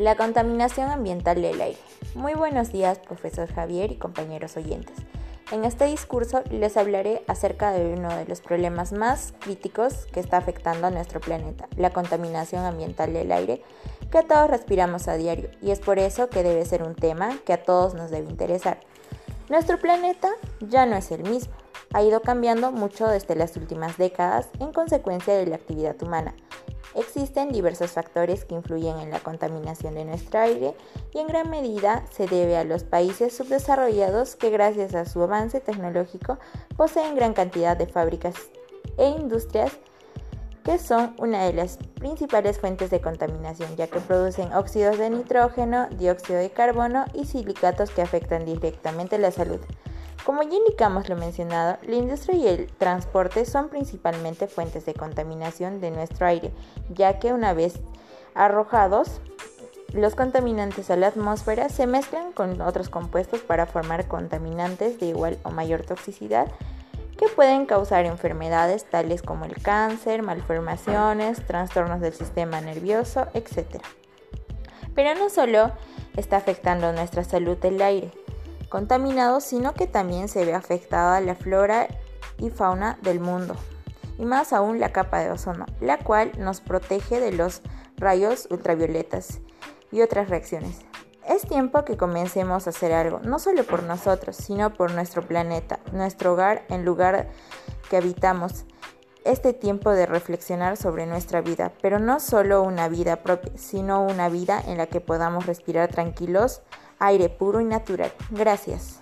La contaminación ambiental del aire. Muy buenos días, profesor Javier y compañeros oyentes. En este discurso les hablaré acerca de uno de los problemas más críticos que está afectando a nuestro planeta, la contaminación ambiental del aire, que todos respiramos a diario, y es por eso que debe ser un tema que a todos nos debe interesar. Nuestro planeta ya no es el mismo, ha ido cambiando mucho desde las últimas décadas en consecuencia de la actividad humana. Existen diversos factores que influyen en la contaminación de nuestro aire y en gran medida se debe a los países subdesarrollados que gracias a su avance tecnológico poseen gran cantidad de fábricas e industrias que son una de las principales fuentes de contaminación, ya que producen óxidos de nitrógeno, dióxido de carbono y silicatos que afectan directamente la salud. Como ya indicamos lo mencionado, la industria y el transporte son principalmente fuentes de contaminación de nuestro aire, ya que una vez arrojados, los contaminantes a la atmósfera se mezclan con otros compuestos para formar contaminantes de igual o mayor toxicidad que pueden causar enfermedades tales como el cáncer, malformaciones, trastornos del sistema nervioso, etc. Pero no solo está afectando nuestra salud el aire, contaminado, sino que también se ve afectada la flora y fauna del mundo, y más aún la capa de ozono, la cual nos protege de los rayos ultravioletas y otras reacciones. Es tiempo que comencemos a hacer algo, no solo por nosotros, sino por nuestro planeta, nuestro hogar, en lugar que habitamos. Este tiempo de reflexionar sobre nuestra vida, pero no solo una vida propia, sino una vida en la que podamos respirar tranquilos, aire puro y natural. Gracias.